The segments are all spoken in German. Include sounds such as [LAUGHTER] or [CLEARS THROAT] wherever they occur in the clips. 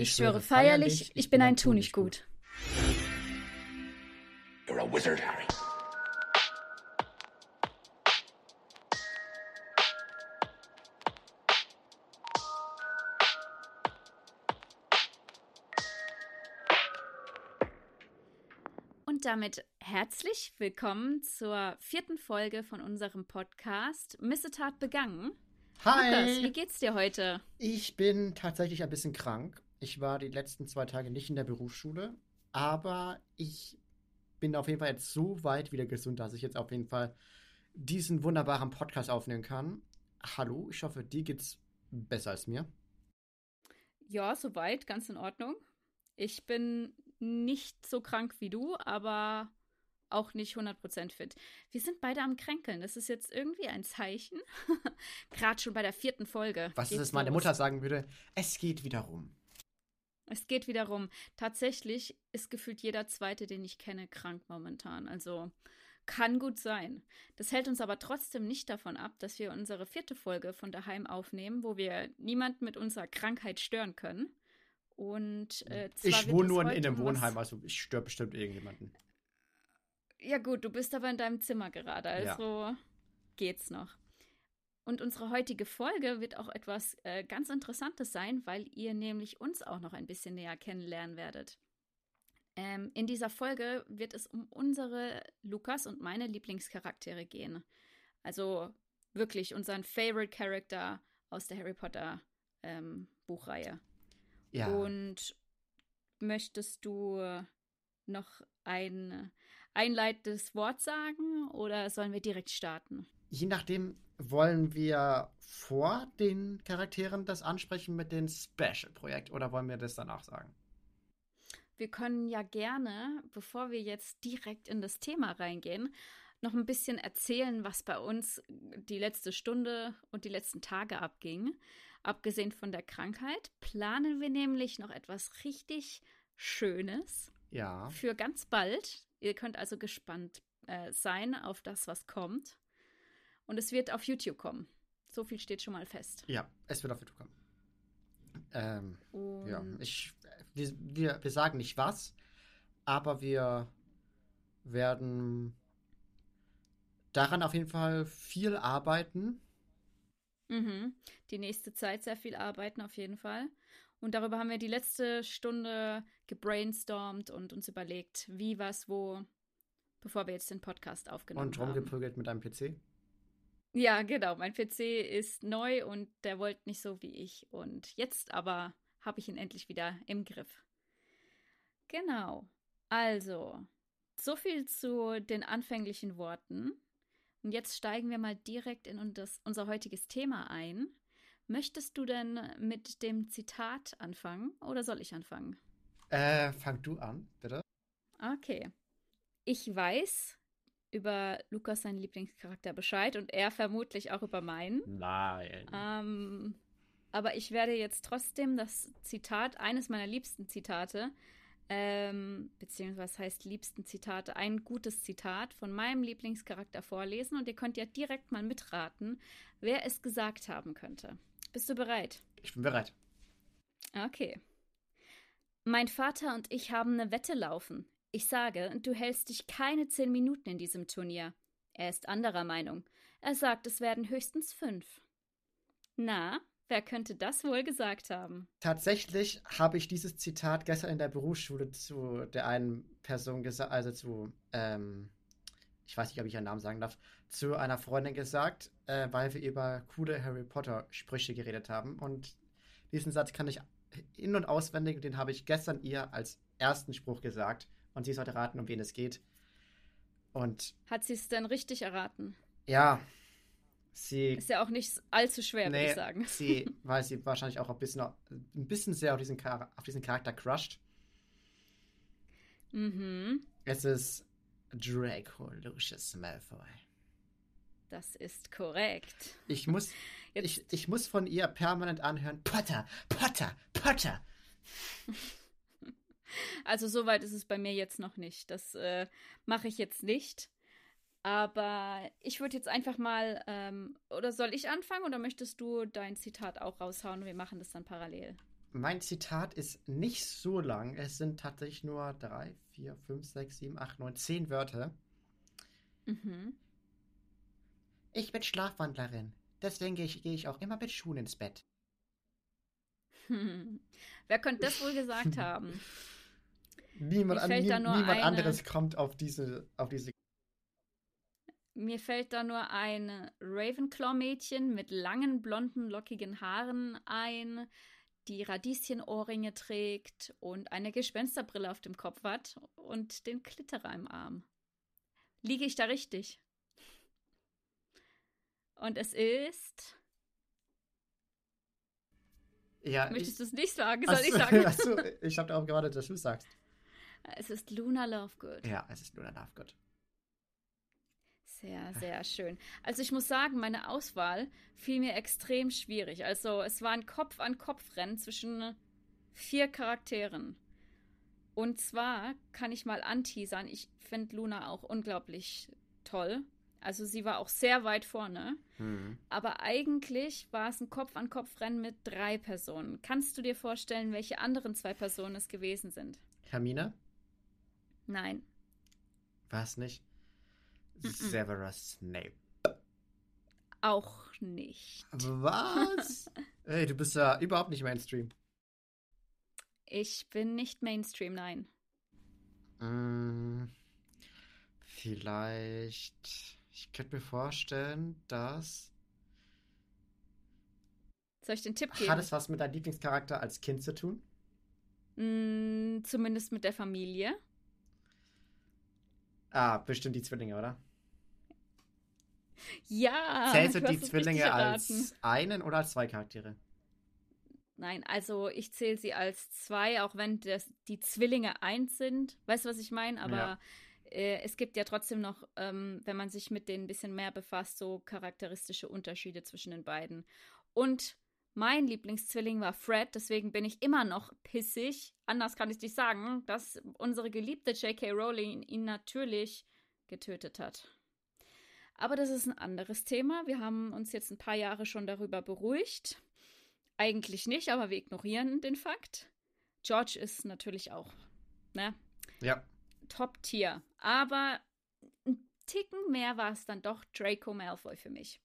Ich schwöre feierlich, ich bin ein Tu nicht gut. You're a wizard, Harry. Und damit herzlich willkommen zur vierten Folge von unserem Podcast Missetat begangen. Hi! Lukas, wie geht's dir heute? Ich bin tatsächlich ein bisschen krank. Ich war die letzten zwei Tage nicht in der Berufsschule, aber ich bin auf jeden Fall jetzt so weit wieder gesund, dass ich jetzt auf jeden Fall diesen wunderbaren Podcast aufnehmen kann. Hallo, ich hoffe, dir geht's besser als mir. Ja, soweit, ganz in Ordnung. Ich bin nicht so krank wie du, aber auch nicht 100% fit. Wir sind beide am Kränkeln. Das ist jetzt irgendwie ein Zeichen. [LAUGHS] Gerade schon bei der vierten Folge. Was ist es, meine Mutter sagen würde? Es geht wieder rum. Es geht wieder rum. Tatsächlich ist gefühlt jeder Zweite, den ich kenne, krank momentan. Also kann gut sein. Das hält uns aber trotzdem nicht davon ab, dass wir unsere vierte Folge von daheim aufnehmen, wo wir niemanden mit unserer Krankheit stören können. Und äh, ich wohne nur in einem Wohnheim, also ich störe bestimmt irgendjemanden. Ja, gut, du bist aber in deinem Zimmer gerade, also ja. geht's noch. Und unsere heutige Folge wird auch etwas äh, ganz Interessantes sein, weil ihr nämlich uns auch noch ein bisschen näher kennenlernen werdet. Ähm, in dieser Folge wird es um unsere Lukas und meine Lieblingscharaktere gehen. Also wirklich unseren Favorite Character aus der Harry Potter ähm, Buchreihe. Ja. Und möchtest du noch ein einleitendes Wort sagen oder sollen wir direkt starten? Je nachdem, wollen wir vor den Charakteren das ansprechen mit dem Special-Projekt oder wollen wir das danach sagen? Wir können ja gerne, bevor wir jetzt direkt in das Thema reingehen, noch ein bisschen erzählen, was bei uns die letzte Stunde und die letzten Tage abging. Abgesehen von der Krankheit planen wir nämlich noch etwas richtig Schönes. Ja. Für ganz bald. Ihr könnt also gespannt äh, sein auf das, was kommt. Und es wird auf YouTube kommen. So viel steht schon mal fest. Ja, es wird auf YouTube kommen. Ähm, ja, ich, wir, wir, wir sagen nicht was, aber wir werden daran auf jeden Fall viel arbeiten. Mhm. Die nächste Zeit sehr viel arbeiten, auf jeden Fall. Und darüber haben wir die letzte Stunde gebrainstormt und uns überlegt, wie, was, wo, bevor wir jetzt den Podcast aufgenommen und haben. Und rumgeprügelt mit einem PC? Ja, genau. Mein PC ist neu und der wollte nicht so wie ich. Und jetzt aber habe ich ihn endlich wieder im Griff. Genau. Also, so viel zu den anfänglichen Worten. Und jetzt steigen wir mal direkt in das, unser heutiges Thema ein. Möchtest du denn mit dem Zitat anfangen oder soll ich anfangen? Äh, fang du an, bitte. Okay. Ich weiß über Lukas, seinen Lieblingscharakter, Bescheid und er vermutlich auch über meinen. Nein. Ähm, aber ich werde jetzt trotzdem das Zitat, eines meiner liebsten Zitate, ähm, beziehungsweise heißt liebsten Zitate, ein gutes Zitat von meinem Lieblingscharakter vorlesen und ihr könnt ja direkt mal mitraten, wer es gesagt haben könnte. Bist du bereit? Ich bin bereit. Okay. Mein Vater und ich haben eine Wette laufen. Ich sage, du hältst dich keine zehn Minuten in diesem Turnier. Er ist anderer Meinung. Er sagt, es werden höchstens fünf. Na, wer könnte das wohl gesagt haben? Tatsächlich habe ich dieses Zitat gestern in der Berufsschule zu der einen Person gesagt, also zu, ähm, ich weiß nicht, ob ich ihren Namen sagen darf, zu einer Freundin gesagt, äh, weil wir über coole Harry Potter Sprüche geredet haben. Und diesen Satz kann ich in- und auswendig den habe ich gestern ihr als ersten Spruch gesagt und sie sollte raten, um wen es geht. Und hat sie es denn richtig erraten? Ja. Sie ist ja auch nicht allzu schwer, nee, würde ich sagen. Sie, weil sie wahrscheinlich auch ein bisschen, ein bisschen sehr auf diesen, Char auf diesen Charakter crusht. Mhm. Es ist Draco Lucius Malfoy. Das ist korrekt. Ich muss, ich, ich muss von ihr permanent anhören: Potter, Potter, Potter. [LAUGHS] Also soweit ist es bei mir jetzt noch nicht. Das äh, mache ich jetzt nicht. Aber ich würde jetzt einfach mal, ähm, oder soll ich anfangen oder möchtest du dein Zitat auch raushauen und wir machen das dann parallel? mein Zitat ist nicht so lang. Es sind tatsächlich nur drei, vier, fünf, sechs, sieben, acht, neun, zehn Wörter. Mhm. Ich bin Schlafwandlerin. Deswegen gehe ich, gehe ich auch immer mit Schuhen ins Bett. Hm. [LAUGHS] Wer könnte das wohl gesagt [LAUGHS] haben? Niemand, an, nie, niemand eine... anderes kommt auf diese, auf diese. Mir fällt da nur ein Ravenclaw-Mädchen mit langen, blonden, lockigen Haaren ein, die Radieschenohrringe trägt und eine Gespensterbrille auf dem Kopf hat und den Klitterer im Arm. Liege ich da richtig? Und es ist. Ja. Möchtest du es nicht sagen? Soll achso, ich sagen? [LAUGHS] Achso, ich habe darauf gewartet, dass du es sagst. Es ist Luna Lovegood. Ja, es ist Luna Lovegood. Sehr, sehr schön. Also ich muss sagen, meine Auswahl fiel mir extrem schwierig. Also es war ein Kopf-an-Kopf-Rennen zwischen vier Charakteren. Und zwar kann ich mal anteasern, ich finde Luna auch unglaublich toll. Also sie war auch sehr weit vorne. Mhm. Aber eigentlich war es ein Kopf-an-Kopf-Rennen mit drei Personen. Kannst du dir vorstellen, welche anderen zwei Personen es gewesen sind? Hermine? Nein. War es nicht? Mm -mm. Severus Snape. Auch nicht. Was? [LAUGHS] Ey, du bist ja überhaupt nicht Mainstream. Ich bin nicht Mainstream, nein. Mm, vielleicht. Ich könnte mir vorstellen, dass. Soll ich den Tipp geben? Hat es was mit deinem Lieblingscharakter als Kind zu tun? Mm, zumindest mit der Familie. Ah, bestimmt die Zwillinge, oder? Ja. Zählst du, [LAUGHS] du die Zwillinge als einen oder als zwei Charaktere? Nein, also ich zähle sie als zwei, auch wenn das, die Zwillinge eins sind. Weißt du, was ich meine? Aber ja. äh, es gibt ja trotzdem noch, ähm, wenn man sich mit denen ein bisschen mehr befasst, so charakteristische Unterschiede zwischen den beiden. Und mein Lieblingszwilling war Fred, deswegen bin ich immer noch pissig. Anders kann ich nicht sagen, dass unsere geliebte J.K. Rowling ihn natürlich getötet hat. Aber das ist ein anderes Thema. Wir haben uns jetzt ein paar Jahre schon darüber beruhigt. Eigentlich nicht, aber wir ignorieren den Fakt. George ist natürlich auch, ne? Ja. Top-Tier. Aber ein Ticken mehr war es dann doch Draco Malfoy für mich.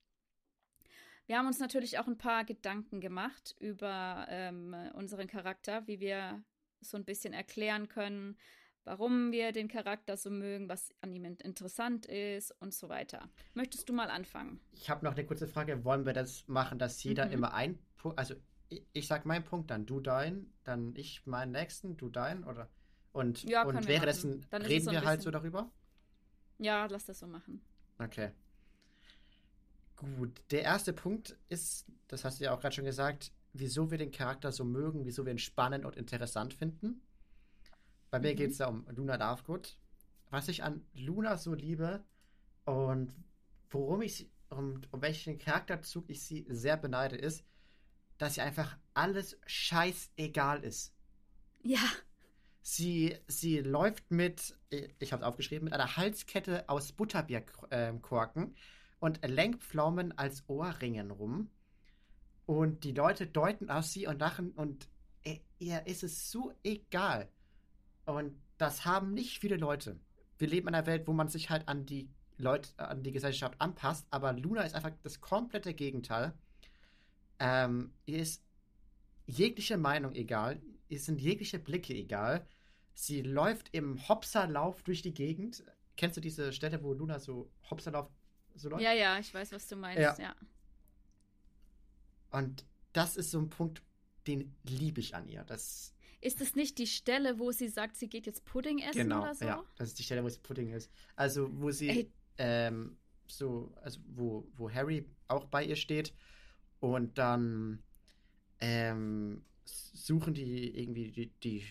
Wir haben uns natürlich auch ein paar Gedanken gemacht über ähm, unseren Charakter, wie wir so ein bisschen erklären können, warum wir den Charakter so mögen, was an ihm interessant ist und so weiter. Möchtest du mal anfangen? Ich habe noch eine kurze Frage. Wollen wir das machen, dass jeder mhm. immer ein Punkt, also ich, ich sag meinen Punkt, dann du deinen, dann ich meinen nächsten, du deinen oder und, ja, und währenddessen reden so wir halt so darüber? Ja, lass das so machen. Okay. Gut, der erste Punkt ist, das hast du ja auch gerade schon gesagt, wieso wir den Charakter so mögen, wieso wir ihn spannend und interessant finden. Bei mir mhm. geht es da um Luna Lovegood. Was ich an Luna so liebe und worum ich um, um welchen Charakterzug ich sie sehr beneide, ist, dass sie einfach alles scheißegal ist. Ja. Sie, sie läuft mit, ich habe es aufgeschrieben, mit einer Halskette aus Butterbierkorken äh, und Lenkpflaumen als Ohrringen rum. Und die Leute deuten auf sie und lachen und ihr ist es so egal. Und das haben nicht viele Leute. Wir leben in einer Welt, wo man sich halt an die Leute, an die Gesellschaft anpasst, aber Luna ist einfach das komplette Gegenteil. Ähm, ihr ist jegliche Meinung egal, ihr sind jegliche Blicke egal. Sie läuft im Hopserlauf durch die Gegend. Kennst du diese Stelle, wo Luna so Hopserlauf so läuft? Ja, ja, ich weiß, was du meinst, ja. ja. Und das ist so ein Punkt, den liebe ich an ihr. Das ist es nicht die Stelle, wo sie sagt, sie geht jetzt Pudding essen genau, oder so? Ja, das ist die Stelle, wo sie Pudding isst. Also, wo sie ähm, so, also wo, wo Harry auch bei ihr steht und dann ähm, suchen die irgendwie die, die,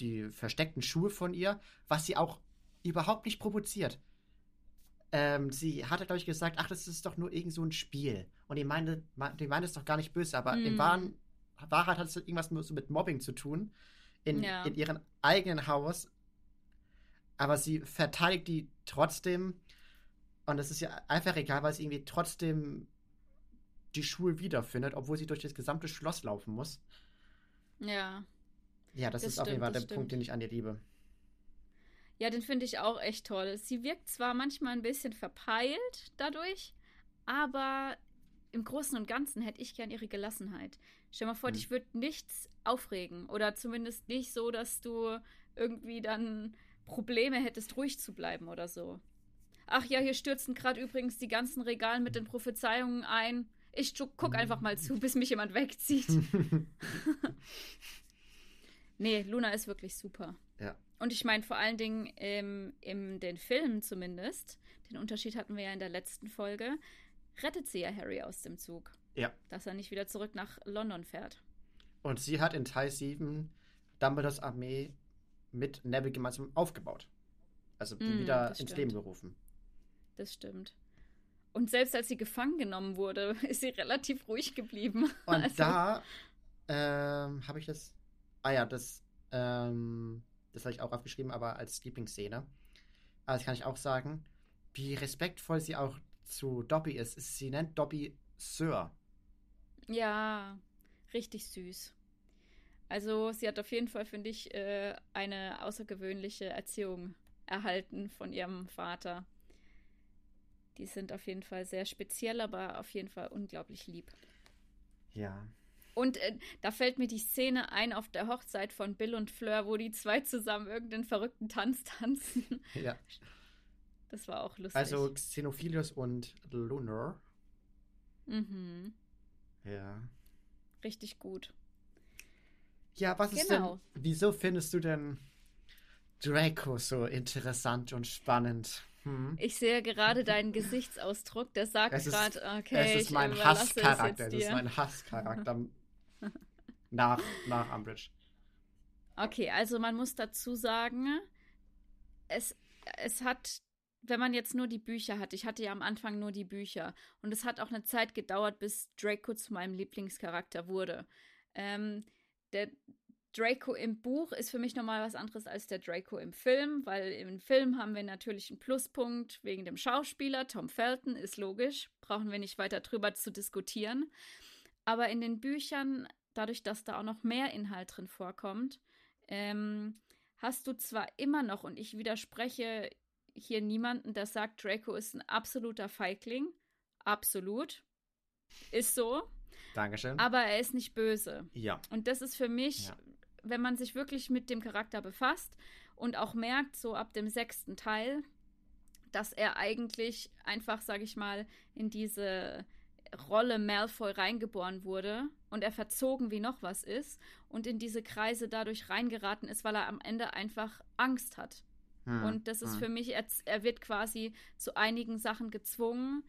die versteckten Schuhe von ihr, was sie auch überhaupt nicht provoziert. Ähm, sie hatte, glaube ich, gesagt, ach, das ist doch nur irgend so ein Spiel. Und die meinte, die meinte es doch gar nicht böse, aber mm. im wahren Wahrheit hat es irgendwas so mit Mobbing zu tun. In, ja. in ihrem eigenen Haus. Aber sie verteidigt die trotzdem. Und es ist ja einfach egal, weil sie irgendwie trotzdem die Schuhe wiederfindet, obwohl sie durch das gesamte Schloss laufen muss. Ja. Ja, das, das ist stimmt, auf jeden Fall der stimmt. Punkt, den ich an ihr liebe. Ja, den finde ich auch echt toll. Sie wirkt zwar manchmal ein bisschen verpeilt dadurch, aber im Großen und Ganzen hätte ich gern ihre Gelassenheit. Stell mal vor, hm. dich würde nichts aufregen oder zumindest nicht so, dass du irgendwie dann Probleme hättest, ruhig zu bleiben oder so. Ach ja, hier stürzen gerade übrigens die ganzen Regalen mit den Prophezeiungen ein. Ich guck einfach mal zu, bis mich jemand wegzieht. [LAUGHS] [LAUGHS] nee, Luna ist wirklich super. Ja. Und ich meine vor allen Dingen ähm, in den Filmen zumindest, den Unterschied hatten wir ja in der letzten Folge, rettet sie ja Harry aus dem Zug. Ja. Dass er nicht wieder zurück nach London fährt. Und sie hat in Teil 7 Dumbledores Armee mit Neville gemeinsam aufgebaut. Also mm, wieder ins Leben gerufen. Das stimmt. Und selbst als sie gefangen genommen wurde, [LAUGHS] ist sie relativ ruhig geblieben. Und [LAUGHS] also, da ähm, habe ich das. Ah ja, das, ähm, das habe ich auch aufgeschrieben, aber als Lieblingsszene. Also kann ich auch sagen, wie respektvoll sie auch zu Dobby ist. Sie nennt Dobby Sir. Ja, richtig süß. Also sie hat auf jeden Fall, finde ich, äh, eine außergewöhnliche Erziehung erhalten von ihrem Vater. Die sind auf jeden Fall sehr speziell, aber auf jeden Fall unglaublich lieb. Ja. Und äh, da fällt mir die Szene ein auf der Hochzeit von Bill und Fleur, wo die zwei zusammen irgendeinen verrückten Tanz tanzen. Ja. Das war auch lustig. Also Xenophilius und Lunar. Mhm. Ja. Richtig gut. Ja, was genau. ist denn, genau. wieso findest du denn Draco so interessant und spannend? Hm. Ich sehe gerade deinen Gesichtsausdruck, der sagt gerade, okay, es ist mein Hasscharakter, das ist mein Hasscharakter nach, nach Umbridge. Okay, also man muss dazu sagen, es, es hat, wenn man jetzt nur die Bücher hat, ich hatte ja am Anfang nur die Bücher und es hat auch eine Zeit gedauert, bis Draco zu meinem Lieblingscharakter wurde. Ähm, der Draco im Buch ist für mich nochmal was anderes als der Draco im Film, weil im Film haben wir natürlich einen Pluspunkt wegen dem Schauspieler. Tom Felton ist logisch, brauchen wir nicht weiter drüber zu diskutieren. Aber in den Büchern, dadurch, dass da auch noch mehr Inhalt drin vorkommt, ähm, hast du zwar immer noch, und ich widerspreche hier niemanden, der sagt, Draco ist ein absoluter Feigling. Absolut. Ist so. Dankeschön. Aber er ist nicht böse. Ja. Und das ist für mich, ja. wenn man sich wirklich mit dem Charakter befasst und auch merkt, so ab dem sechsten Teil, dass er eigentlich einfach, sag ich mal, in diese Rolle Malfoy reingeboren wurde und er verzogen wie noch was ist und in diese Kreise dadurch reingeraten ist, weil er am Ende einfach Angst hat. Hm. Und das ist hm. für mich, er, er wird quasi zu einigen Sachen gezwungen,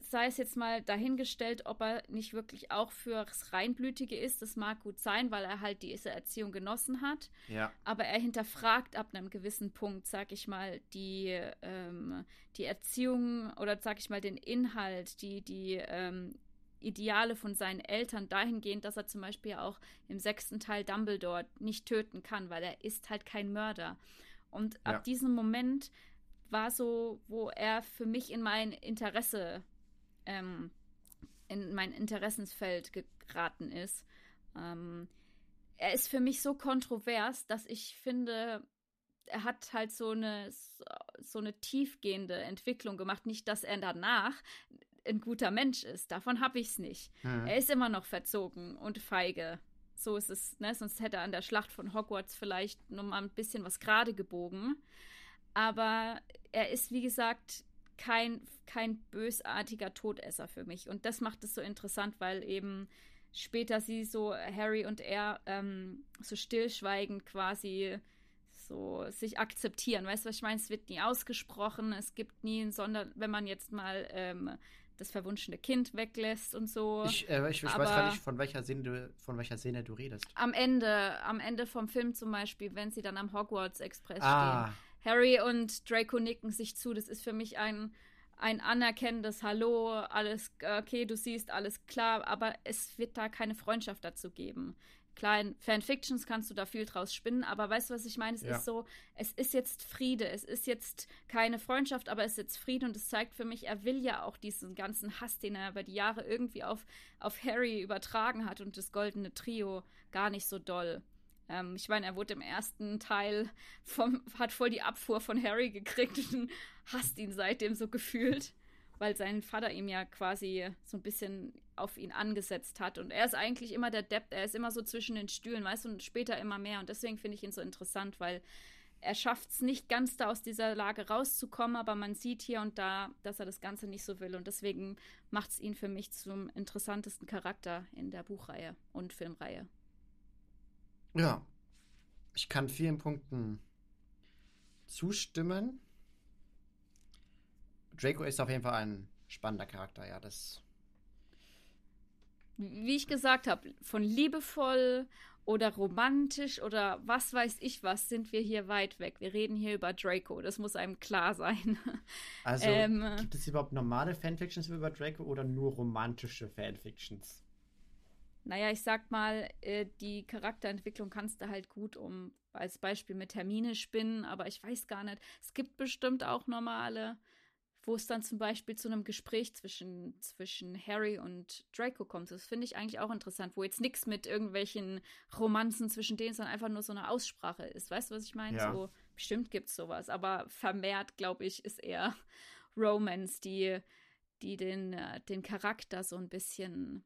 sei es jetzt mal dahingestellt, ob er nicht wirklich auch fürs Reinblütige ist. Das mag gut sein, weil er halt diese Erziehung genossen hat. Ja. Aber er hinterfragt ab einem gewissen Punkt, sag ich mal, die, ähm, die Erziehung oder sag ich mal den Inhalt, die, die ähm, Ideale von seinen Eltern dahingehend, dass er zum Beispiel auch im sechsten Teil Dumbledore nicht töten kann, weil er ist halt kein Mörder. Und ab ja. diesem Moment war so, wo er für mich in mein Interesse ähm, in mein Interessensfeld geraten ist. Ähm, er ist für mich so kontrovers, dass ich finde, er hat halt so eine, so eine tiefgehende Entwicklung gemacht. Nicht, dass er danach ein guter Mensch ist. Davon habe ich es nicht. Mhm. Er ist immer noch verzogen und feige. So ist es, ne? Sonst hätte er an der Schlacht von Hogwarts vielleicht nur mal ein bisschen was gerade gebogen. Aber er ist, wie gesagt, kein, kein bösartiger Todesser für mich. Und das macht es so interessant, weil eben später sie so, Harry und er, ähm, so stillschweigend quasi so sich akzeptieren. Weißt du, was ich meine? Es wird nie ausgesprochen, es gibt nie ein Sonder, wenn man jetzt mal ähm, das verwunschene Kind weglässt und so. Ich, äh, ich, ich weiß gar nicht, von welcher, Szene du, von welcher Szene du redest. Am Ende, am Ende vom Film zum Beispiel, wenn sie dann am Hogwarts Express ah. stehen. Harry und Draco nicken sich zu. Das ist für mich ein, ein anerkennendes Hallo, alles okay, du siehst, alles klar, aber es wird da keine Freundschaft dazu geben. Klar, in Fanfictions kannst du da viel draus spinnen, aber weißt du, was ich meine? Es ja. ist so, es ist jetzt Friede, es ist jetzt keine Freundschaft, aber es ist jetzt Friede und es zeigt für mich, er will ja auch diesen ganzen Hass, den er über die Jahre irgendwie auf, auf Harry übertragen hat und das goldene Trio gar nicht so doll. Ähm, ich meine, er wurde im ersten Teil vom, hat voll die Abfuhr von Harry gekriegt und hasst ihn seitdem so gefühlt weil sein Vater ihm ja quasi so ein bisschen auf ihn angesetzt hat. Und er ist eigentlich immer der Depp, er ist immer so zwischen den Stühlen, weißt du, und später immer mehr. Und deswegen finde ich ihn so interessant, weil er schafft es nicht ganz da aus dieser Lage rauszukommen, aber man sieht hier und da, dass er das Ganze nicht so will. Und deswegen macht es ihn für mich zum interessantesten Charakter in der Buchreihe und Filmreihe. Ja, ich kann vielen Punkten zustimmen. Draco ist auf jeden Fall ein spannender Charakter, ja, das. Wie ich gesagt habe, von liebevoll oder romantisch oder was weiß ich was, sind wir hier weit weg. Wir reden hier über Draco, das muss einem klar sein. [LAUGHS] Also, ähm, gibt es überhaupt normale Fanfictions über Draco oder nur romantische Fanfictions? Naja, ich sag mal, äh, die Charakterentwicklung kannst du halt gut um als Beispiel mit Termine spinnen, aber ich weiß gar nicht. Es gibt bestimmt auch normale wo es dann zum Beispiel zu einem Gespräch zwischen, zwischen Harry und Draco kommt. Das finde ich eigentlich auch interessant, wo jetzt nichts mit irgendwelchen Romanzen zwischen denen, sondern einfach nur so eine Aussprache ist. Weißt du, was ich meine? Ja. So, bestimmt gibt es sowas, aber vermehrt, glaube ich, ist eher [LAUGHS] Romance, die, die den, äh, den Charakter so ein bisschen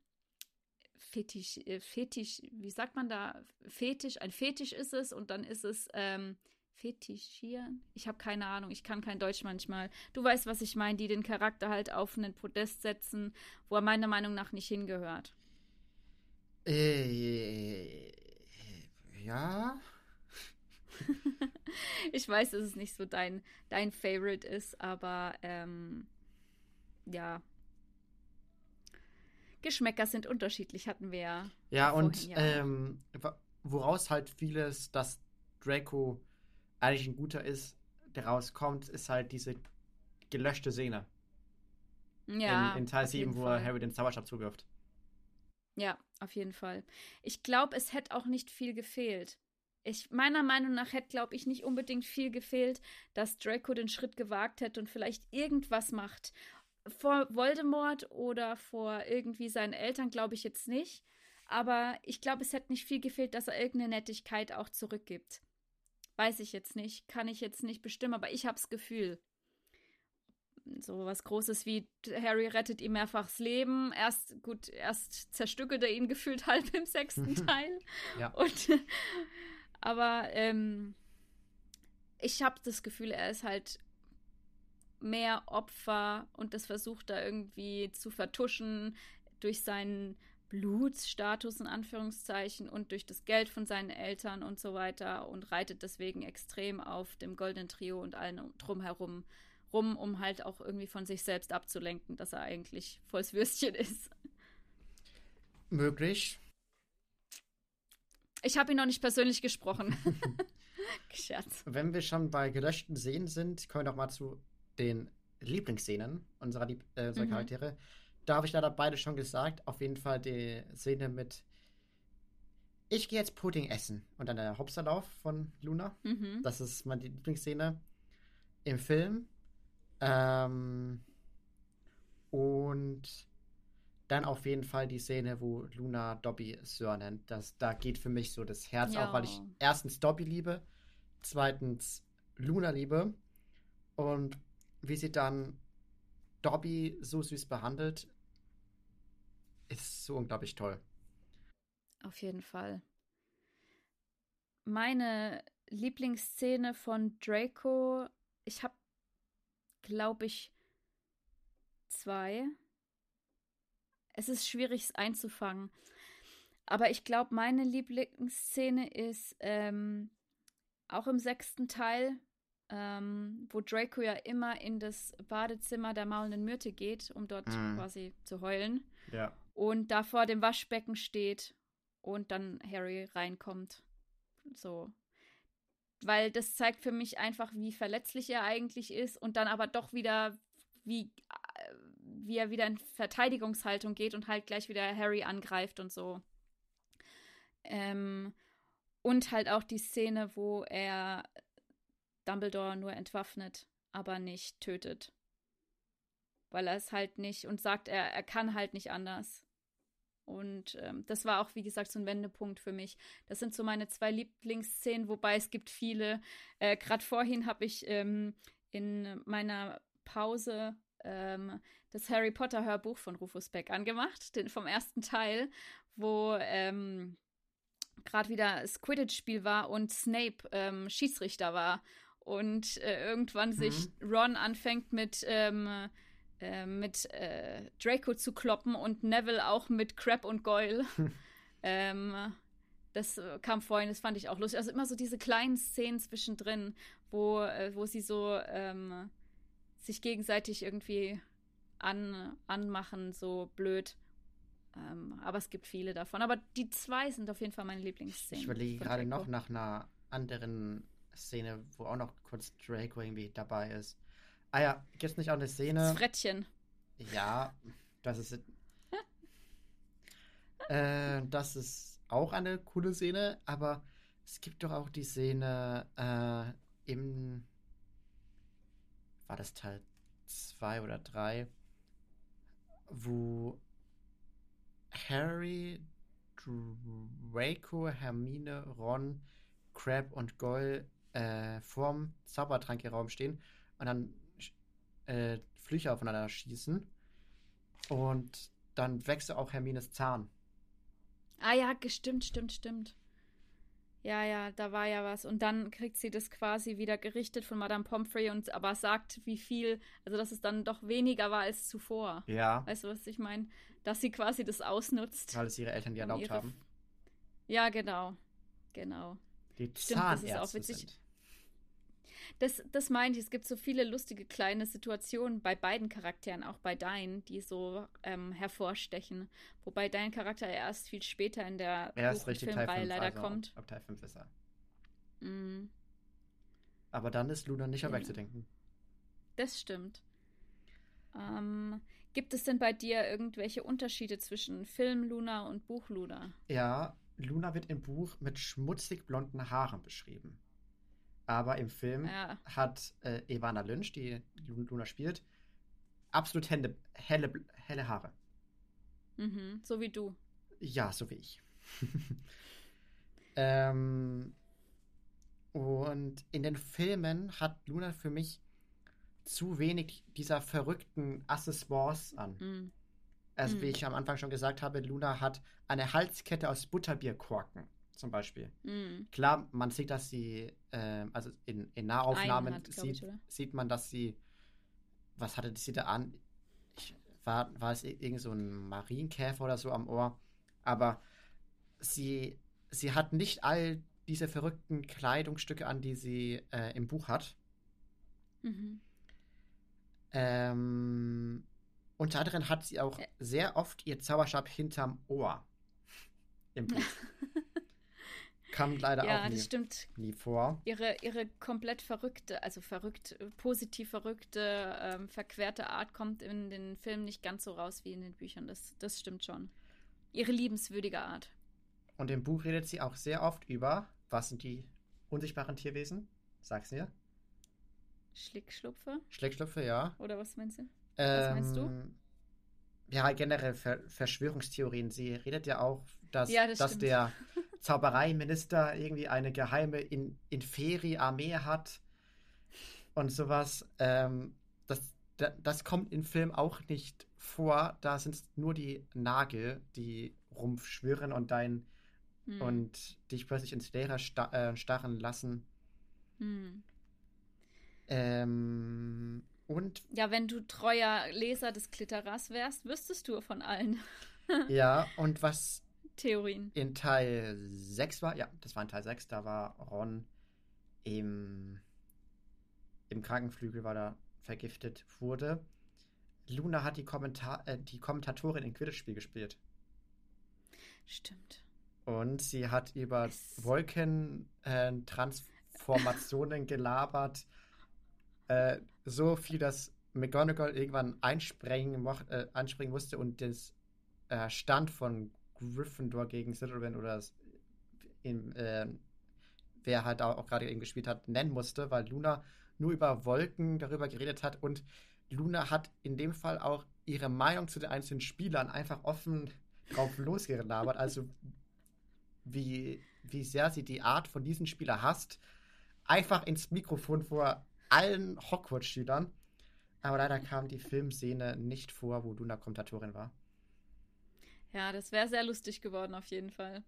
fetisch, äh, fetisch, wie sagt man da? Fetisch, ein Fetisch ist es und dann ist es ähm, fetischieren? Ich habe keine Ahnung, ich kann kein Deutsch manchmal. Du weißt, was ich meine, die den Charakter halt auf einen Podest setzen, wo er meiner Meinung nach nicht hingehört. Äh, ja. [LAUGHS] ich weiß, dass es nicht so dein, dein Favorite ist, aber ähm, ja. Geschmäcker sind unterschiedlich, hatten wir ja. Ja, und ja. Ähm, woraus halt vieles, dass Draco eigentlich ein guter ist, der rauskommt, ist halt diese gelöschte Szene. Ja. In, in Teil 7, wo er Harry den Zauberstab zuwirft. Ja, auf jeden Fall. Ich glaube, es hätte auch nicht viel gefehlt. Ich, meiner Meinung nach hätte, glaube ich, nicht unbedingt viel gefehlt, dass Draco den Schritt gewagt hätte und vielleicht irgendwas macht. Vor Voldemort oder vor irgendwie seinen Eltern glaube ich jetzt nicht. Aber ich glaube, es hätte nicht viel gefehlt, dass er irgendeine Nettigkeit auch zurückgibt. Weiß ich jetzt nicht, kann ich jetzt nicht bestimmen, aber ich habe das Gefühl. So was Großes wie Harry rettet ihm mehrfach das Leben. Erst, gut, erst zerstückelt er ihn [LAUGHS] gefühlt halb im sechsten Teil. ja. Und, [LAUGHS] aber ähm, ich habe das Gefühl, er ist halt mehr Opfer und das versucht er irgendwie zu vertuschen durch seinen Blutsstatus in Anführungszeichen und durch das Geld von seinen Eltern und so weiter und reitet deswegen extrem auf dem goldenen Trio und allen drumherum rum, um halt auch irgendwie von sich selbst abzulenken, dass er eigentlich volles Würstchen ist. Möglich. Ich habe ihn noch nicht persönlich gesprochen. [LAUGHS] [LAUGHS] Scherz. Wenn wir schon bei gelöschten Szenen sind, kommen wir doch mal zu den Lieblingsszenen unserer, Lieb äh, unserer mhm. Charaktere da habe ich leider beide schon gesagt. Auf jeden Fall die Szene mit Ich gehe jetzt Pudding essen und dann der Hopserlauf von Luna. Mhm. Das ist meine Lieblingsszene im Film. Ähm, und dann auf jeden Fall die Szene, wo Luna Dobby Sir nennt. Das, da geht für mich so das Herz ja. auf, weil ich erstens Dobby liebe, zweitens Luna liebe und wie sie dann Dobby so süß behandelt ist so unglaublich toll. Auf jeden Fall. Meine Lieblingsszene von Draco, ich habe, glaube ich, zwei. Es ist schwierig, es einzufangen. Aber ich glaube, meine Lieblingsszene ist ähm, auch im sechsten Teil, ähm, wo Draco ja immer in das Badezimmer der maulenden Myrte geht, um dort mm. quasi zu heulen. Ja und da vor dem Waschbecken steht und dann Harry reinkommt. So. Weil das zeigt für mich einfach, wie verletzlich er eigentlich ist und dann aber doch wieder, wie, äh, wie er wieder in Verteidigungshaltung geht und halt gleich wieder Harry angreift und so. Ähm, und halt auch die Szene, wo er Dumbledore nur entwaffnet, aber nicht tötet. Weil er es halt nicht und sagt, er, er kann halt nicht anders. Und ähm, das war auch, wie gesagt, so ein Wendepunkt für mich. Das sind so meine zwei Lieblingsszenen, wobei es gibt viele. Äh, Gerade vorhin habe ich ähm, in meiner Pause ähm, das Harry Potter Hörbuch von Rufus Beck angemacht, den vom ersten Teil, wo ähm, gerade wieder das Quidditch-Spiel war und Snape ähm, Schiedsrichter war und äh, irgendwann mhm. sich Ron anfängt mit ähm, äh, mit äh, Draco zu kloppen und Neville auch mit Crab und Goyle. [LAUGHS] ähm, das kam vorhin, das fand ich auch lustig. Also immer so diese kleinen Szenen zwischendrin, wo, äh, wo sie so ähm, sich gegenseitig irgendwie an, anmachen, so blöd. Ähm, aber es gibt viele davon. Aber die zwei sind auf jeden Fall meine Lieblingsszenen. Ich überlege gerade noch nach einer anderen Szene, wo auch noch kurz Draco irgendwie dabei ist. Ah ja, gibt es nicht auch eine Szene? Das Frettchen. Ja, das ist. [LAUGHS] äh, das ist auch eine coole Szene, aber es gibt doch auch die Szene äh, im. War das Teil 2 oder 3? Wo Harry, Draco, Hermine, Ron, Crab und Goyle äh, vorm Zaubertranke-Raum stehen und dann äh, Flüche aufeinander schießen. Und dann wächst auch Hermines Zahn. Ah ja, stimmt, stimmt, stimmt. Ja, ja, da war ja was. Und dann kriegt sie das quasi wieder gerichtet von Madame Pomfrey und aber sagt, wie viel, also dass es dann doch weniger war als zuvor. Ja. Weißt du, was ich meine? Dass sie quasi das ausnutzt. Weil es ihre Eltern die erlaubt haben. Ja, genau. Genau. Die Stimmt, das ist auch witzig. Sind das, das meinte ich, es gibt so viele lustige kleine Situationen bei beiden Charakteren, auch bei deinen, die so ähm, hervorstechen. Wobei dein Charakter erst viel später in der Filmreihe leider also kommt. Ab Teil 5 ist er. Mm. Aber dann ist Luna nicht ja. wegzudenken. Das stimmt. Ähm, gibt es denn bei dir irgendwelche Unterschiede zwischen Film Luna und Buch Luna? Ja, Luna wird im Buch mit schmutzig blonden Haaren beschrieben. Aber im Film ja. hat äh, Ivana Lynch, die Luna spielt, absolut helle, helle, helle Haare. Mhm, so wie du. Ja, so wie ich. [LAUGHS] ähm, und in den Filmen hat Luna für mich zu wenig dieser verrückten Accessoires an. Mhm. Also, mhm. wie ich am Anfang schon gesagt habe, Luna hat eine Halskette aus Butterbierkorken zum Beispiel. Mm. Klar, man sieht, dass sie, äh, also in, in Nahaufnahmen hat, sieht, ich, sieht man, dass sie, was hatte sie da an? Ich, war, war es irgend so ein Marienkäfer oder so am Ohr? Aber sie, sie hat nicht all diese verrückten Kleidungsstücke an, die sie äh, im Buch hat. Mhm. Ähm, unter anderem hat sie auch sehr oft ihr Zauberstab hinterm Ohr. Im Buch. [LAUGHS] Kam leider ja, auch nie, das stimmt. nie vor. Ihre, ihre komplett verrückte, also verrückt, positiv verrückte, ähm, verquerte Art kommt in den Filmen nicht ganz so raus wie in den Büchern. Das, das stimmt schon. Ihre liebenswürdige Art. Und im Buch redet sie auch sehr oft über, was sind die unsichtbaren Tierwesen? Sag's mir. Schlickschlupfe? Schlickschlupfe, ja. Oder was meinst du? Ähm, was meinst du? Ja, generell Ver Verschwörungstheorien. Sie redet ja auch, dass, ja, das dass der [LAUGHS] Zaubereiminister irgendwie eine geheime In Inferi-Armee hat und sowas. Ähm, das, das kommt im Film auch nicht vor. Da sind es nur die Nagel, die rumschwirren und dein hm. und dich plötzlich ins Leere sta äh, starren lassen. Hm. Ähm, und ja, wenn du treuer Leser des Klitteras wärst, wüsstest du von allen. [LAUGHS] ja, und was Theorien. In Teil 6 war, ja, das war in Teil 6, da war Ron im, im Krankenflügel, weil er vergiftet wurde. Luna hat die, Kommentar äh, die Kommentatorin in Quidditch-Spiel gespielt. Stimmt. Und sie hat über es Wolkentransformationen äh, gelabert. Äh, so viel, dass McGonagall irgendwann einspringen, äh, einspringen musste und das äh, Stand von Gryffindor gegen Slytherin oder in, äh, wer halt auch gerade eben gespielt hat, nennen musste, weil Luna nur über Wolken darüber geredet hat und Luna hat in dem Fall auch ihre Meinung zu den einzelnen Spielern einfach offen drauf losgelabert. Also wie, wie sehr sie die Art von diesem Spieler hasst. Einfach ins Mikrofon vor allen Hogwarts-Schülern. Aber leider kam die Filmszene nicht vor, wo Luna Kommentatorin war. Ja, das wäre sehr lustig geworden, auf jeden Fall.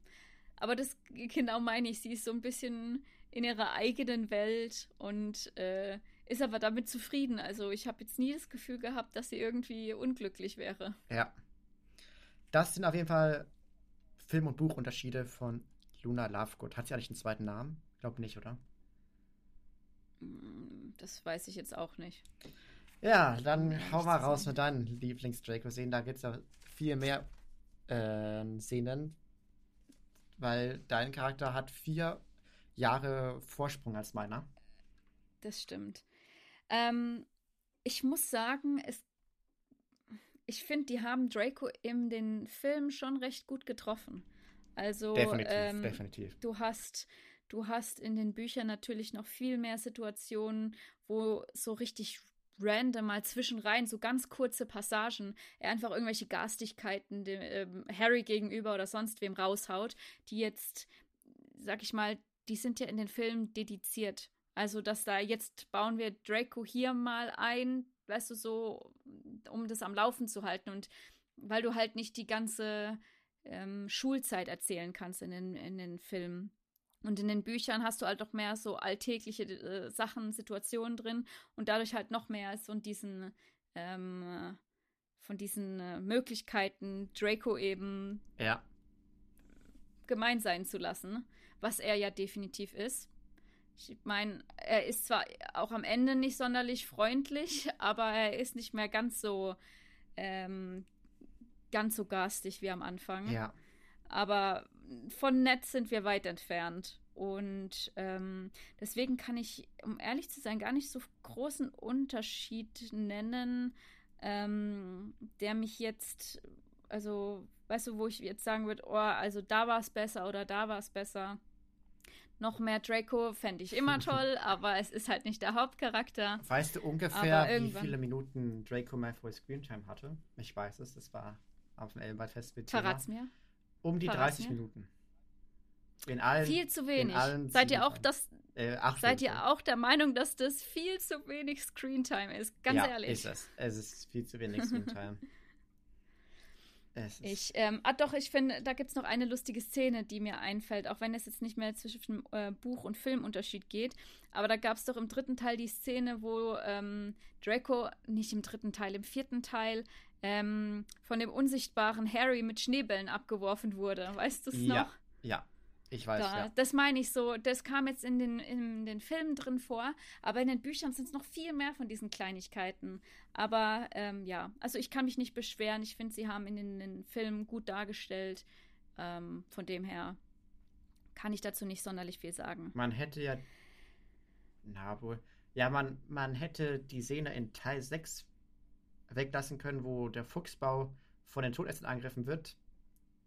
Aber das genau meine ich. Sie ist so ein bisschen in ihrer eigenen Welt und äh, ist aber damit zufrieden. Also ich habe jetzt nie das Gefühl gehabt, dass sie irgendwie unglücklich wäre. Ja. Das sind auf jeden Fall Film- und Buchunterschiede von Luna Lovegood. Hat sie eigentlich einen zweiten Namen? Ich glaube nicht, oder? Das weiß ich jetzt auch nicht. Ja, dann hau mal raus mit deinen Lieblings-Draco-Szenen. Da gibt es ja viel mehr äh, Szenen, weil dein Charakter hat vier Jahre Vorsprung als meiner. Das stimmt. Ähm, ich muss sagen, es, ich finde, die haben Draco in den Film schon recht gut getroffen. Also definitiv, ähm, definitiv. du hast du hast in den Büchern natürlich noch viel mehr Situationen, wo so richtig random mal zwischenrein, so ganz kurze Passagen, er einfach irgendwelche Garstigkeiten dem, ähm, Harry gegenüber oder sonst wem raushaut, die jetzt, sag ich mal, die sind ja in den Filmen dediziert. Also, dass da jetzt bauen wir Draco hier mal ein, weißt du, so, um das am Laufen zu halten und weil du halt nicht die ganze ähm, Schulzeit erzählen kannst in den, in den Filmen. Und in den Büchern hast du halt noch mehr so alltägliche äh, Sachen, Situationen drin und dadurch halt noch mehr so diesen, ähm, von diesen äh, Möglichkeiten, Draco eben ja. gemein sein zu lassen, was er ja definitiv ist. Ich meine, er ist zwar auch am Ende nicht sonderlich freundlich, [LAUGHS] aber er ist nicht mehr ganz so ähm, ganz so garstig wie am Anfang. Ja. Aber von nett sind wir weit entfernt. Und ähm, deswegen kann ich, um ehrlich zu sein, gar nicht so großen Unterschied nennen, ähm, der mich jetzt, also, weißt du, wo ich jetzt sagen würde, oh, also da war es besser oder da war es besser. Noch mehr Draco fände ich immer [LAUGHS] toll, aber es ist halt nicht der Hauptcharakter. Weißt du ungefähr, wie viele Minuten Draco Malfoy Screentime hatte? Ich weiß es, das war auf dem Elbenwaldfest mit Verrat's mir. Um die Verrat's 30 mir. Minuten. In allen, Viel zu wenig. Seid ihr auch das, Äh, seid ihr auch der Meinung, dass das viel zu wenig Screentime ist? Ganz ja, ehrlich. ist es. Es ist viel zu wenig Screentime. [LAUGHS] Ich, ähm, ah doch, ich finde, da gibt es noch eine lustige Szene, die mir einfällt, auch wenn es jetzt nicht mehr zwischen äh, Buch- und Filmunterschied geht. Aber da gab es doch im dritten Teil die Szene, wo ähm, Draco, nicht im dritten Teil, im vierten Teil, ähm, von dem unsichtbaren Harry mit Schneebällen abgeworfen wurde. Weißt du es ja, noch? ja, ich weiß, Da, ja. Das meine ich so. Das kam jetzt in den, in den Filmen drin vor, aber in den Büchern sind es noch viel mehr von diesen Kleinigkeiten. Aber ähm, ja, also ich kann mich nicht beschweren. Ich finde, sie haben in den, den Filmen gut dargestellt. Ähm, von dem her kann ich dazu nicht sonderlich viel sagen. Man hätte ja. Na wohl. Ja, man, man hätte die Szene in Teil 6 weglassen können, wo der Fuchsbau von den Todessern angegriffen wird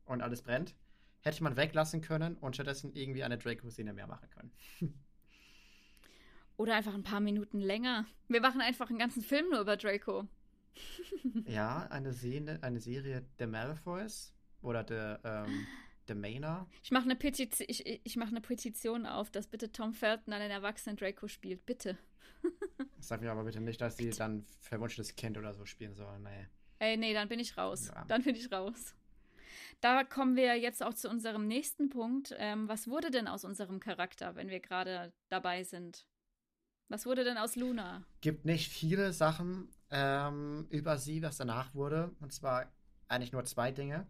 und alles brennt. Hätte man weglassen können und stattdessen irgendwie eine Draco-Szene mehr machen können. Oder einfach ein paar Minuten länger. Wir machen einfach einen ganzen Film nur über Draco. ja, eine Szene, eine Serie The Malfoys oder der ähm, [LAUGHS] The Maynard. Ich mache eine, Petiz ich, ich mach eine Petition auf, dass bitte Tom Felton einen erwachsenen Draco spielt. Bitte. [LAUGHS] Sag mir aber bitte nicht, dass sie dann verwunschenes Kind oder so spielen sollen. Nee. Ey, nee, dann bin ich raus. Ja. Dann bin ich raus. Da kommen wir jetzt auch zu unserem nächsten Punkt. Ähm, was wurde denn aus unserem Charakter, wenn wir gerade dabei sind? Was wurde denn aus Luna? Gibt nicht viele Sachen ähm, über sie, was danach wurde. Und zwar eigentlich nur zwei Dinge,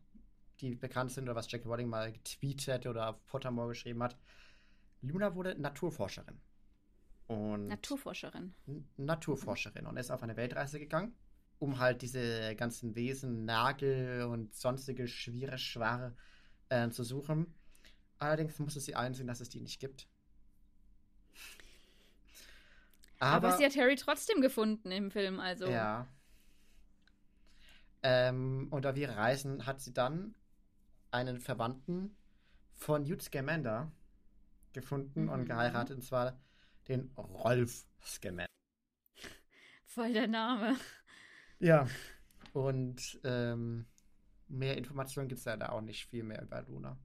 die bekannt sind oder was Jack Rowling mal getweetet oder auf Pottermore geschrieben hat. Luna wurde Naturforscherin. Und Naturforscherin. N- Naturforscherin und ist auf eine Weltreise gegangen, um halt diese ganzen Wesen, Nagel und sonstige schwere Schware äh, zu suchen. Allerdings musste sie einsehen, dass es die nicht gibt. Aber, Aber, sie hat Harry trotzdem gefunden im Film, also. ja. Ähm, und auf ihre Reisen hat sie dann einen Verwandten von Newt Scamander gefunden mhm. und geheiratet, und zwar den Rolf Scamander. Voll der Name. Ja, und ähm, mehr Informationen gibt es da auch nicht viel mehr über Luna.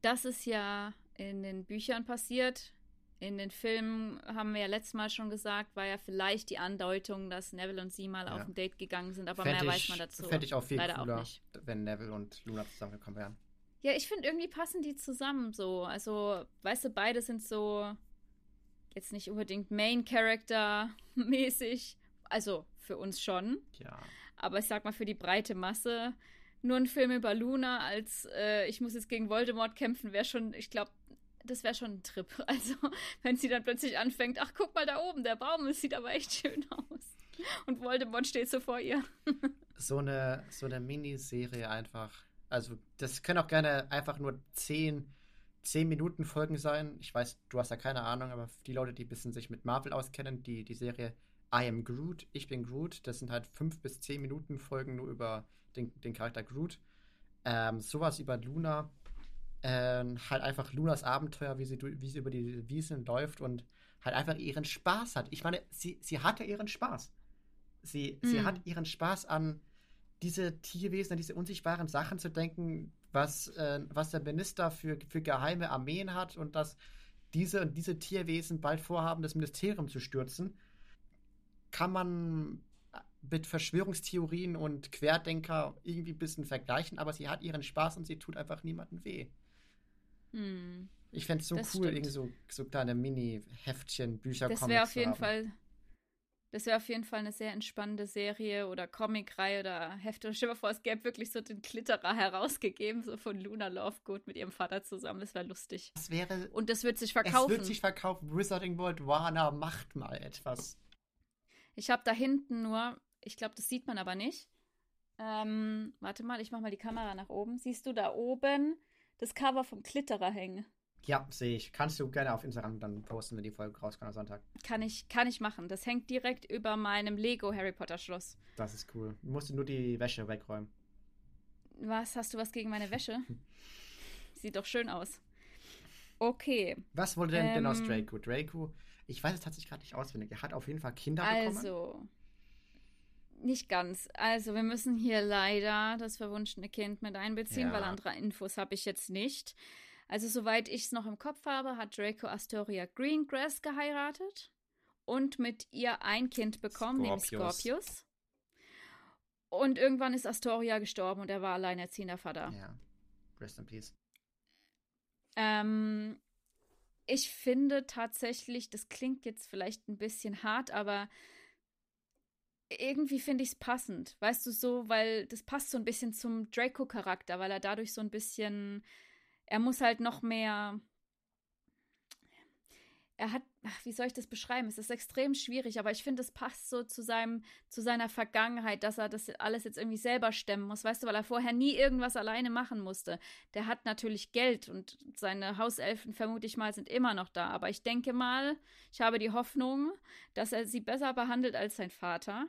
Das ist ja in den Büchern passiert. In den Filmen haben wir ja letztes Mal schon gesagt, war ja vielleicht die Andeutung, dass Neville und sie mal ja. auf ein Date gegangen sind, aber Fänd mehr ich, weiß man dazu. Fände ich auch viel Leider cooler, auch wenn Neville und Luna zusammengekommen wären. Ja, ich finde, irgendwie passen die zusammen so. Also, weißt du, beide sind so jetzt nicht unbedingt Main Character [LAUGHS] mäßig. Also, für uns schon. Ja. Aber ich sag mal, für die breite Masse nur ein Film über Luna als äh, ich muss jetzt gegen Voldemort kämpfen, wäre schon, ich glaube, das wäre schon ein Trip. [LAUGHS] Also, wenn sie dann plötzlich anfängt, ach, guck mal da oben, der Baum, es sieht aber echt schön aus. Und Voldemort steht so vor ihr. [LAUGHS] so eine, so eine Miniserie einfach. Also, das können auch gerne einfach nur zehn, zehn Minuten Folgen sein. Ich weiß, du hast da keine Ahnung, aber die Leute, die ein bisschen sich mit Marvel auskennen, die, die Serie I am Groot, ich bin Groot, das sind halt fünf bis zehn Minuten Folgen nur über den, den Charakter Groot. Ähm, sowas über Luna äh, halt einfach Lunas Abenteuer, wie sie, wie sie über die Wiesen läuft und halt einfach ihren Spaß hat. Ich meine, sie, sie hatte ihren Spaß. Sie, mhm. sie hat ihren Spaß an diese Tierwesen, an diese unsichtbaren Sachen zu denken, was, äh, was der Minister für, für geheime Armeen hat und dass diese und diese Tierwesen bald vorhaben, das Ministerium zu stürzen, kann man mit Verschwörungstheorien und Querdenker irgendwie ein bisschen vergleichen, aber sie hat ihren Spaß und sie tut einfach niemandem weh. Hm. Ich fände es so das cool, irgendwie so, so kleine Mini-Heftchen, Bücher, Das wäre auf jeden haben. Fall. Das wäre auf jeden Fall eine sehr entspannende Serie oder Comicreihe oder Hefte. Stell dir mal vor, es gäbe wirklich so den Klitterer herausgegeben, so von Luna Lovegood mit ihrem Vater zusammen. Das wäre lustig. Das wäre. Und das wird sich verkaufen. Es wird sich verkaufen. Wizarding World Warner macht mal etwas. Ich habe da hinten nur, ich glaube, das sieht man aber nicht. Ähm, warte mal, ich mache mal die Kamera nach oben. Siehst du da oben das Cover vom Klitterer hängen. Ja, sehe ich. Kannst du gerne auf Instagram dann posten, wenn die Folge rauskommt am Sonntag. Kann ich, kann ich machen. Das hängt direkt über meinem Lego Harry Potter Schloss. Das ist cool. Du musst nur die Wäsche wegräumen. Was? Hast du was gegen meine Wäsche? [LAUGHS] Sieht doch schön aus. Okay. Was wurde denn, ähm, denn aus ähm, Draco? Draco, ich weiß es tatsächlich gerade nicht auswendig. Er hat auf jeden Fall Kinder bekommen. Also, nicht ganz. Also, wir müssen hier leider das verwunschene Kind mit einbeziehen, ja. weil andere Infos habe ich jetzt nicht. Also, soweit ich es noch im Kopf habe, hat Draco Astoria Greengrass geheiratet und mit ihr ein Kind bekommen, Scorpius. nämlich Scorpius. Und irgendwann ist Astoria gestorben und er war alleinerziehender Vater. Ja. Rest in peace. Ähm, ich finde tatsächlich, das klingt jetzt vielleicht ein bisschen hart, aber irgendwie finde ich es passend, weißt du so, weil das passt so ein bisschen zum Draco-Charakter, weil er dadurch so ein bisschen, er muss halt noch mehr, er hat, ach, wie soll ich das beschreiben? Es ist extrem schwierig, aber ich finde, es passt so zu seinem, zu seiner Vergangenheit, dass er das alles jetzt irgendwie selber stemmen muss, weißt du, weil er vorher nie irgendwas alleine machen musste. Der hat natürlich Geld und seine Hauselfen, vermute ich mal, sind immer noch da. Aber ich denke mal, ich habe die Hoffnung, dass er sie besser behandelt als sein Vater.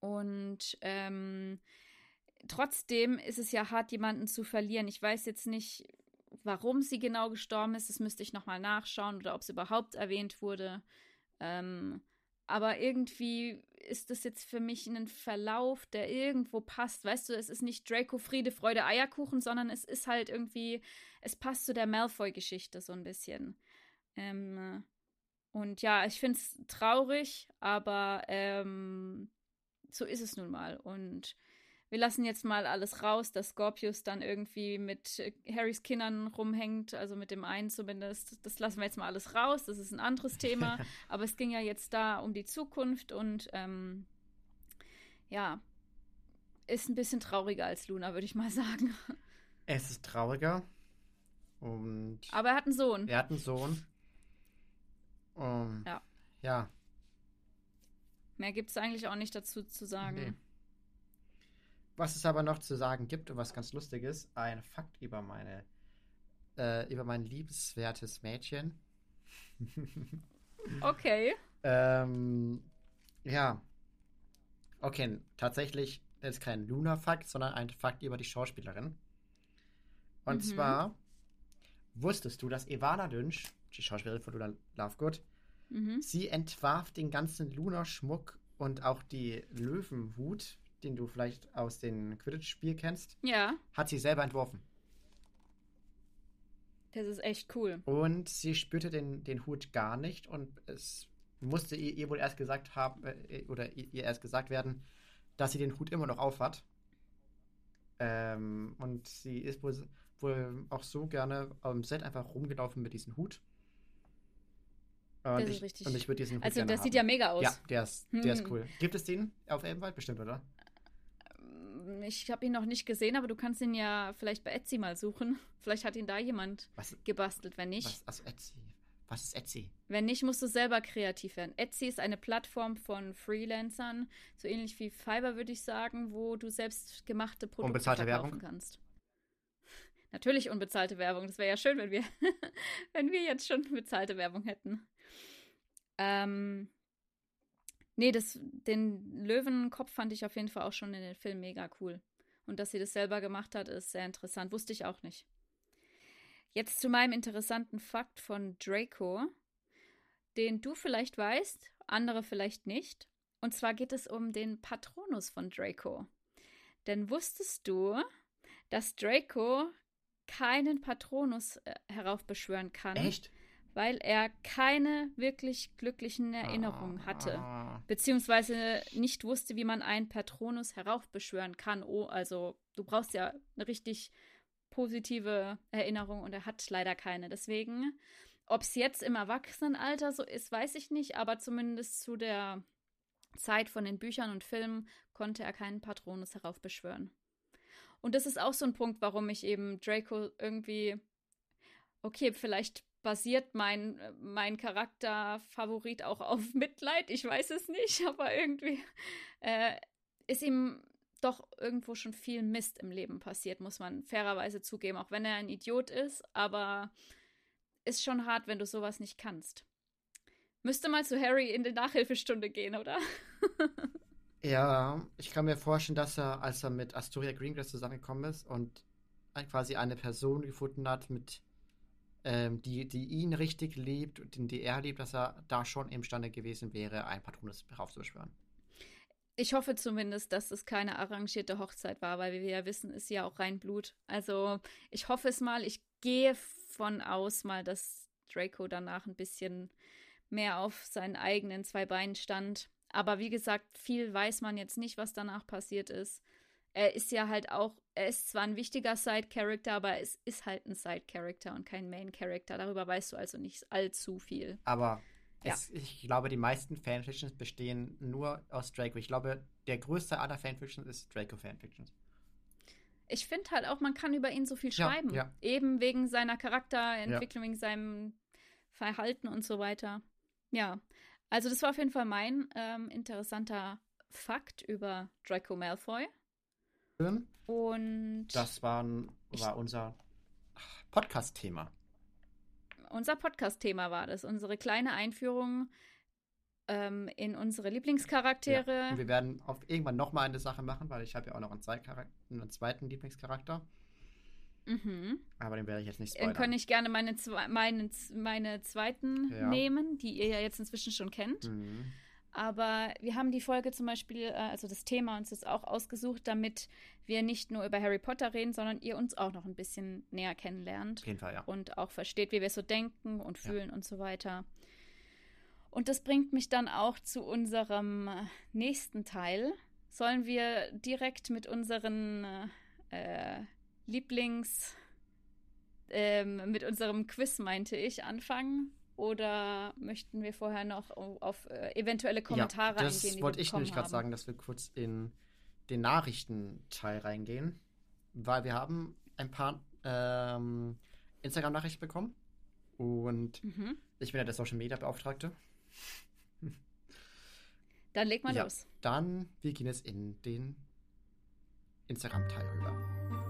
Und ähm, trotzdem ist es ja hart, jemanden zu verlieren. Ich weiß jetzt nicht, warum sie genau gestorben ist. Das müsste ich nochmal nachschauen oder ob es überhaupt erwähnt wurde. Ähm, aber irgendwie ist das jetzt für mich ein Verlauf, der irgendwo passt. Weißt du, es ist nicht Draco Friede, Freude, Eierkuchen, sondern es ist halt irgendwie, es passt zu der Malfoy-Geschichte so ein bisschen. Ähm, und ja, ich finde es traurig, aber ähm, so ist es nun mal. Und wir lassen jetzt mal alles raus, dass Scorpius dann irgendwie mit äh, Harrys Kindern rumhängt, also mit dem einen zumindest. Das lassen wir jetzt mal alles raus, das ist ein anderes Thema. [LAUGHS] Aber es ging ja jetzt da um die Zukunft und ähm, ja, ist ein bisschen trauriger als Luna, würde ich mal [LAUGHS] sagen. Es ist trauriger. Und Aber er hat einen Sohn. Er hat einen Sohn. Um, ja. Ja, Mehr gibt es eigentlich auch nicht dazu zu sagen. Nee. Was es aber noch zu sagen gibt und was ganz lustig ist, ein Fakt über meine, äh, über mein liebenswertes Mädchen. [LAUGHS] okay. ähm, ja. Okay, tatsächlich ist kein Luna-Fakt, sondern ein Fakt über die Schauspielerin. Und mhm. zwar wusstest du, dass Ivana Lynch, die Schauspielerin von Luna Lovegood, mhm. sie entwarf den ganzen Luna-Schmuck und auch die Löwenhut, den du vielleicht aus dem Quidditch-Spiel kennst. Ja. Hat sie selber entworfen. Das ist echt cool. Und sie spürte den, den Hut gar nicht und es musste ihr, ihr wohl erst gesagt haben, äh, oder ihr erst gesagt werden, dass sie den Hut immer noch aufhat. Ähm, und sie ist wohl, wohl auch so gerne am Set einfach rumgelaufen mit diesem Hut. Und das ist ich, richtig. Und ich würde diesen Hut Also, das sieht ja mega aus. Ja, der ist, der hm. ist cool. Gibt es den auf Elbenwald bestimmt, oder? ich habe ihn noch nicht gesehen, aber du kannst ihn ja vielleicht bei Etsy mal suchen. [LAUGHS] Vielleicht hat ihn da jemand was, gebastelt, wenn nicht. Was, also Etsy? Was ist Etsy? Wenn nicht, musst du selber kreativ werden. Etsy ist eine Plattform von Freelancern, so ähnlich wie Fiverr, würde ich sagen, wo du selbst gemachte Produkte Unbezahlte Werbung? kannst. [LAUGHS] Natürlich unbezahlte Werbung. Das wäre ja schön, wenn wir, [LAUGHS] wenn wir jetzt schon bezahlte Werbung hätten. Ähm, Nee, das, den Löwenkopf fand ich auf jeden Fall auch schon in den Film mega cool. Und dass sie das selber gemacht hat, ist sehr interessant. Wusste ich auch nicht. Jetzt zu meinem interessanten Fakt von Draco, den du vielleicht weißt, andere vielleicht nicht. Und zwar geht es um den Patronus von Draco. Denn wusstest du, dass Draco keinen Patronus äh, heraufbeschwören kann? Echt? Weil er keine wirklich glücklichen Erinnerungen hatte, ah. beziehungsweise nicht wusste, wie man einen Patronus heraufbeschwören kann. Oh, also du brauchst ja eine richtig positive Erinnerung und er hat leider keine. Deswegen, ob es jetzt im Erwachsenenalter so ist, weiß ich nicht, aber zumindest zu der Zeit von den Büchern und Filmen konnte er keinen Patronus heraufbeschwören. Und das ist auch so ein Punkt, warum ich eben Draco irgendwie okay, vielleicht basiert mein, mein Charakterfavorit auch auf [LAUGHS] Mitleid. Ich weiß es nicht, [LAUGHS] aber irgendwie äh, ist ihm doch irgendwo schon viel Mist im Leben passiert, muss man fairerweise zugeben, auch wenn er ein Idiot ist, aber ist schon hart, wenn du sowas nicht kannst. Müsste mal zu Harry in die Nachhilfestunde gehen, oder? [LAUGHS] ja, ich kann mir vorstellen, dass er, als er mit Astoria Greengrass zusammengekommen ist und quasi eine Person gefunden hat, mit ähm, die, die ihn richtig liebt und in die er liebt, dass er da schon imstande gewesen wäre, ein Patronus heraufzubeschwören. Ich hoffe zumindest, dass es keine arrangierte Hochzeit war, weil wie wir ja wissen, ist ja auch rein Blut. Also ich hoffe es mal. Ich gehe von aus mal, dass Draco danach ein bisschen mehr auf seinen eigenen zwei Beinen stand. Aber wie gesagt, viel weiß man jetzt nicht, was danach passiert ist er ist ja halt auch, er ist zwar ein wichtiger Side-Character, aber es ist halt ein Side-Character und kein Main-Character. Darüber weißt du also nicht allzu viel. Aber ja. es, ich glaube, die meisten Fanfictions bestehen nur aus Draco. Ich glaube, der größte aller Fanfictions ist Draco-Fanfictions. Ich finde halt auch, man kann über ihn so viel schreiben. Ja, ja. Eben wegen seiner Charakterentwicklung, wegen seinem Verhalten und so weiter. Ja, also das war auf jeden Fall mein ähm, interessanter Fakt über Draco Malfoy. Und das war, war unser Podcast-Thema. Unser Podcast-Thema war das, unsere kleine Einführung ähm, in unsere Lieblingscharaktere. Ja. Und wir werden auf irgendwann nochmal eine Sache machen, weil ich habe ja auch noch einen, einen zweiten Lieblingscharakter. Mhm. Aber den werde ich jetzt nicht spoilern. Dann kann ich gerne meine, meine, meine zweiten ja. nehmen, die ihr ja jetzt inzwischen schon kennt. Mhm. Aber wir haben die Folge zum Beispiel, äh, also das Thema uns jetzt auch ausgesucht, damit wir nicht nur über Harry Potter reden, sondern ihr uns auch noch ein bisschen näher kennenlernt. Auf jeden Fall, ja. Und auch versteht, wie wir so denken und fühlen ja. und so weiter. Und das bringt mich dann auch zu unserem nächsten Teil. Sollen wir direkt mit unseren äh, Lieblings, äh, mit unserem Quiz, meinte ich, anfangen? Oder möchten wir vorher noch auf äh, eventuelle Kommentare ja, das eingehen? Das wollte ich nämlich gerade sagen, dass wir kurz in den Nachrichtenteil reingehen, weil wir haben ein paar ähm, Instagram-Nachrichten bekommen und mhm. ich bin ja der Social Media Beauftragte. [LAUGHS] Dann leg mal ja, los. Dann, wir gehen jetzt in den Instagram-Teil rüber.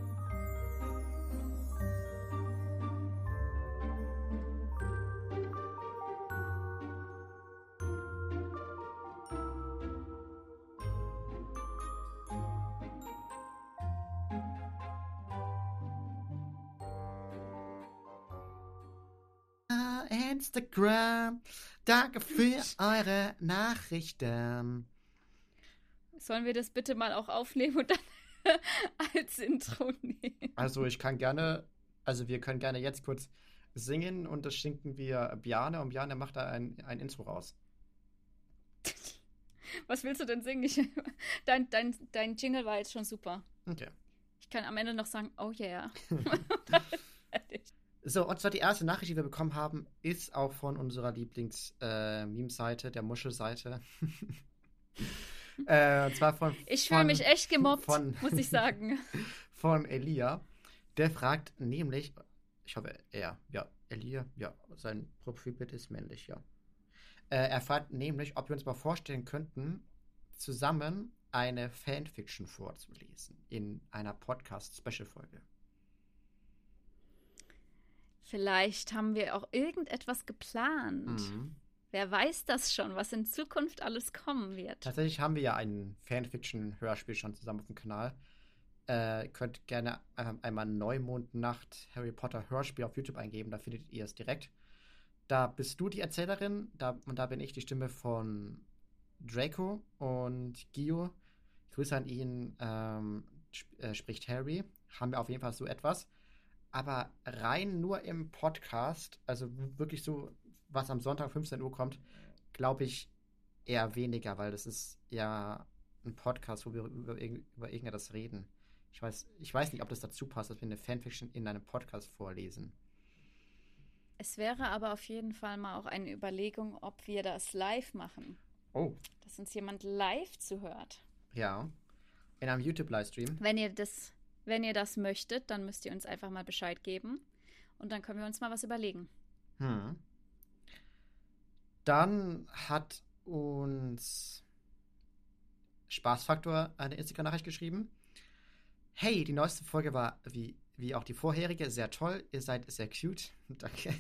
Instagram. Danke für eure Nachrichten. Sollen wir das bitte mal auch aufnehmen und dann [LAUGHS] als Intro nehmen? Also ich kann gerne, also wir können gerne jetzt kurz singen und das schinken wir Bjane und Bjane macht da ein, ein Intro raus. Was willst du denn singen? Ich, dein, dein, dein Jingle war jetzt schon super. Okay. Ich kann am Ende noch sagen, oh yeah. [LAUGHS] [LAUGHS] so, und zwar die erste Nachricht, die wir bekommen haben, ist auch von unserer Lieblings-Meme-Seite, äh, der Muschelseite. [LAUGHS] äh, und zwar von. Ich fühle mich echt gemobbt, von, muss ich sagen. [LAUGHS] von Elia. Der fragt nämlich, ich hoffe, er, ja, Elia, ja, sein Profilbild ist männlich, ja. Äh, er fragt nämlich, ob wir uns mal vorstellen könnten, zusammen eine Fanfiction vorzulesen in einer Podcast-Special-Folge. Vielleicht haben wir auch irgendetwas geplant. Mhm. Wer weiß das schon, was in Zukunft alles kommen wird. Tatsächlich haben wir ja ein Fanfiction-Hörspiel schon zusammen auf dem Kanal. Äh, könnt gerne äh, einmal Neumondnacht Harry Potter Hörspiel auf YouTube eingeben, da findet ihr es direkt. Da bist du die Erzählerin da, und da bin ich die Stimme von Draco und Gio. Grüße an ihn, ähm, sp äh, spricht Harry. Haben wir auf jeden Fall so etwas. Aber rein nur im Podcast, also wirklich so, was am Sonntag 15 Uhr kommt, glaube ich eher weniger, weil das ist ja ein Podcast, wo wir über, über irgendetwas reden. Ich weiß, ich weiß nicht, ob das dazu passt, dass wir eine Fanfiction in einem Podcast vorlesen. Es wäre aber auf jeden Fall mal auch eine Überlegung, ob wir das live machen. Oh. Dass uns jemand live zuhört. Ja. In einem YouTube-Livestream. Wenn ihr das, wenn ihr das möchtet, dann müsst ihr uns einfach mal Bescheid geben. Und dann können wir uns mal was überlegen. Hm. Dann hat uns Spaßfaktor eine Instagram-Nachricht geschrieben. Hey, die neueste Folge war wie wie auch die vorherige, sehr toll. Ihr seid sehr cute. [LAUGHS] Danke.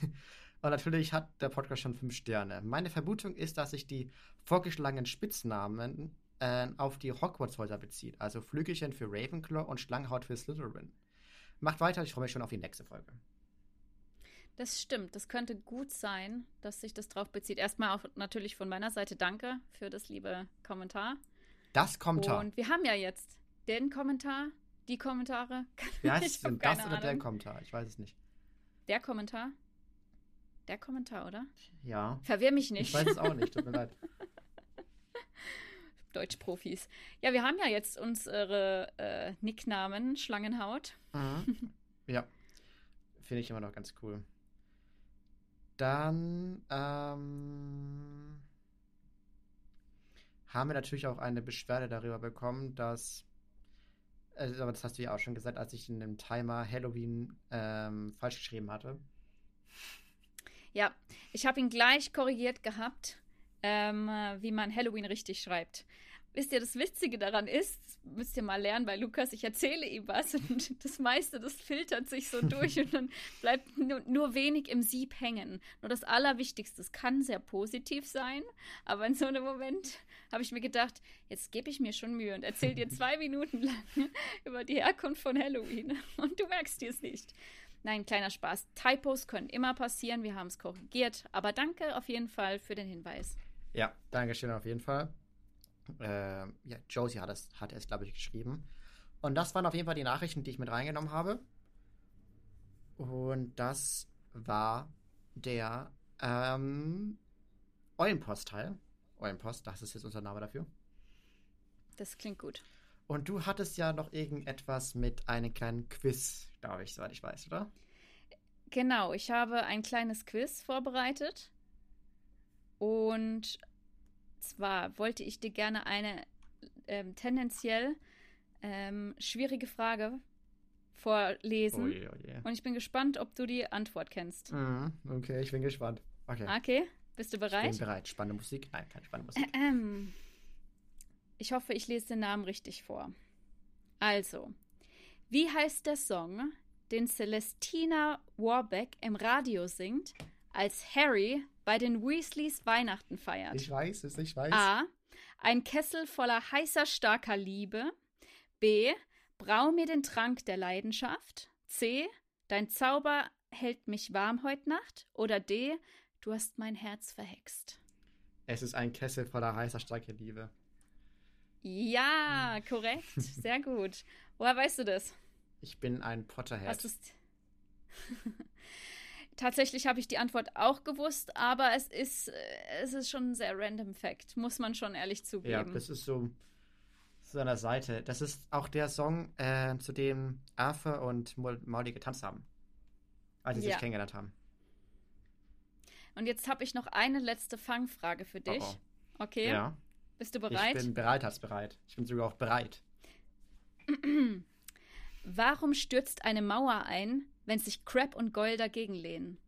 Und natürlich hat der Podcast schon fünf Sterne. Meine Vermutung ist, dass sich die vorgeschlagenen Spitznamen äh, auf die Hogwarts-Häuser bezieht. Also Flügelchen für Ravenclaw und Schlangenhaut für Slytherin. Macht weiter, ich freue mich schon auf die nächste Folge. Das stimmt, das könnte gut sein, dass sich das drauf bezieht. Erstmal auch natürlich von meiner Seite danke für das liebe Kommentar. Das Kommentar. Und wir haben ja jetzt den Kommentar, die Kommentare? [LAUGHS] Wie heißt es denn? Das oder Ahnung. der Kommentar? Ich weiß es nicht. Der Kommentar? Der Kommentar, oder? Ja. Verwirr mich nicht. Ich weiß es auch nicht, tut mir [LAUGHS] leid. Deutschprofis. Ja, wir haben ja jetzt unsere äh, Nicknamen Schlangenhaut. Mhm. Ja. Finde ich immer noch ganz cool. Dann ähm, haben wir natürlich auch eine Beschwerde darüber bekommen, dass also, aber das hast du ja auch schon gesagt, als ich in dem Timer Halloween ähm, falsch geschrieben hatte. Ja, ich habe ihn gleich korrigiert gehabt, ähm, wie man Halloween richtig schreibt. Wisst ihr, das Witzige daran ist, müsst ihr mal lernen bei Lukas, ich erzähle ihm was und [LAUGHS] das meiste, das filtert sich so [LAUGHS] durch und dann bleibt nur, nur wenig im Sieb hängen. Nur das Allerwichtigste, es kann sehr positiv sein, aber in so einem Moment habe ich mir gedacht, jetzt gebe ich mir schon Mühe und erzähle dir zwei [LAUGHS] Minuten lang über die Herkunft von Halloween und du merkst dir es nicht. Nein, kleiner Spaß. Typos können immer passieren, wir haben es korrigiert, aber danke auf jeden Fall für den Hinweis. Ja, danke schön auf jeden Fall. Äh, ja, Josie hat es, hat es glaube ich, geschrieben. Und das waren auf jeden Fall die Nachrichten, die ich mit reingenommen habe. Und das war der ähm, Eulenpost-Teil. Eulenpost, das ist jetzt unser Name dafür. Das klingt gut. Und du hattest ja noch irgendetwas mit einem kleinen Quiz, glaube ich, soweit ich weiß, oder? Genau, ich habe ein kleines Quiz vorbereitet. Und zwar wollte ich dir gerne eine ähm, tendenziell ähm, schwierige Frage vorlesen. Oh je, oh je. Und ich bin gespannt, ob du die Antwort kennst. Mhm, okay, ich bin gespannt. Okay. Okay, bist du bereit? Ich bin bereit. Spannende Musik? Nein, keine spannende Musik. Äh, ähm. Ich hoffe, ich lese den Namen richtig vor. Also, wie heißt der Song, den Celestina Warbeck im Radio singt, als Harry bei den Weasleys Weihnachten feiert? Ich weiß es, ich weiß. A. Ein Kessel voller heißer, starker Liebe. B. Brau mir den Trank der Leidenschaft. C. Dein Zauber hält mich warm heut Nacht? Oder D. Du hast mein Herz verhext. Es ist ein Kessel voller heißer, starker Liebe. Ja, korrekt. [LAUGHS] Sehr gut. Woher weißt du das? Ich bin ein Potterhead. Hast du's [LAUGHS] Tatsächlich habe ich die Antwort auch gewusst, aber es ist, äh, es ist schon ein sehr random Fact, muss man schon ehrlich zugeben. Ja, das ist so, an der Seite. Das ist auch der Song, äh, zu dem Arthur und Mauli getanzt haben, als sie ja. sich kennengelernt haben. Und jetzt habe ich noch eine letzte Fangfrage für dich. Oh oh. Okay? Ja. Bist du bereit? Ich bin bereit als bereit. Ich bin sogar auch bereit. [CLEARS THROAT] Warum stürzt eine Mauer ein, wenn sich Crab und Goyle dagegen lehnen?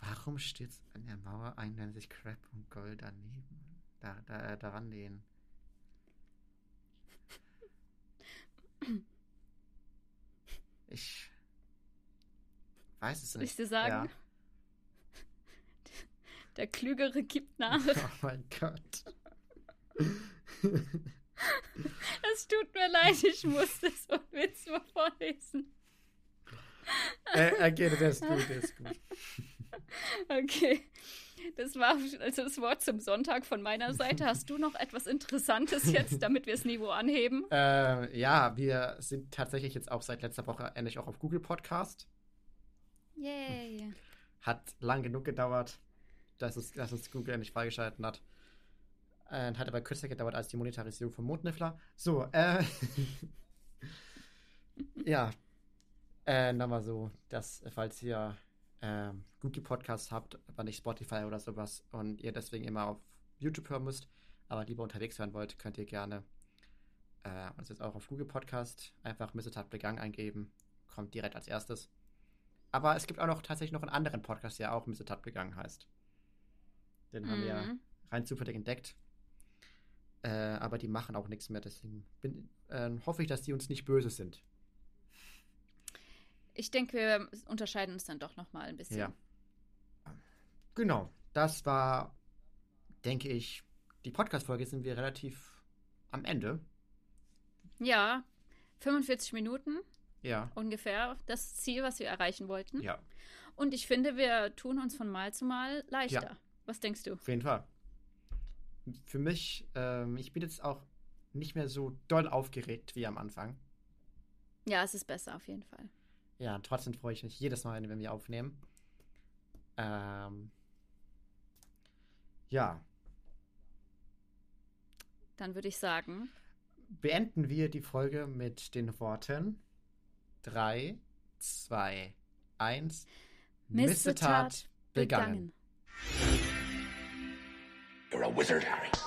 Warum stürzt eine Mauer ein, wenn sich Crab und Goyle daneben da, da, äh, daran lehnen? Ich weiß es nicht. Soll ich dir sagen? Ja. Der Klügere gibt nach. [LAUGHS] Oh mein Gott. [LAUGHS] Es tut mir leid, ich musste so einen Witz mal vorlesen. Äh, okay, das ist gut, das ist gut. Okay. Das war also das Wort zum Sonntag von meiner Seite. Hast du noch etwas Interessantes jetzt, damit wir das Niveau anheben? Äh, ja, wir sind tatsächlich jetzt auch seit letzter Woche endlich auch auf Google Podcast. Yay. Hat lang genug gedauert, dass es, dass es Google endlich freigeschalten hat. Äh, hat aber kürzer gedauert als die Monetarisierung von Mondniffler. So, äh. [LAUGHS] ja. Äh, nochmal so, dass, falls ihr äh, Google Podcast habt, aber nicht Spotify oder sowas und ihr deswegen immer auf YouTube hören müsst, aber lieber unterwegs hören wollt, könnt ihr gerne äh, uns jetzt auch auf Google Podcast einfach Missetat begangen eingeben. Kommt direkt als erstes. Aber es gibt auch noch tatsächlich noch einen anderen Podcast, der auch Missetat begangen heißt. Den mhm. haben wir mhm. rein zufällig entdeckt. Äh, aber die machen auch nichts mehr, deswegen bin, äh, hoffe ich, dass die uns nicht böse sind. Ich denke, wir unterscheiden uns dann doch noch mal ein bisschen. Ja. Genau, das war, denke ich, die Podcast-Folge sind wir relativ am Ende. Ja, 45 Minuten. Ja. Ungefähr das Ziel, was wir erreichen wollten. Ja. Und ich finde, wir tun uns von Mal zu Mal leichter. Ja. Was denkst du? Auf jeden Fall. Für mich, ähm, ich bin jetzt auch nicht mehr so doll aufgeregt wie am Anfang. Ja, es ist besser auf jeden Fall. Ja, trotzdem freue ich mich jedes Mal, wenn wir aufnehmen. Ähm, ja. Dann würde ich sagen. Beenden wir die Folge mit den Worten 3, 2, 1. Missetat begangen. begangen. A wizard, Harry.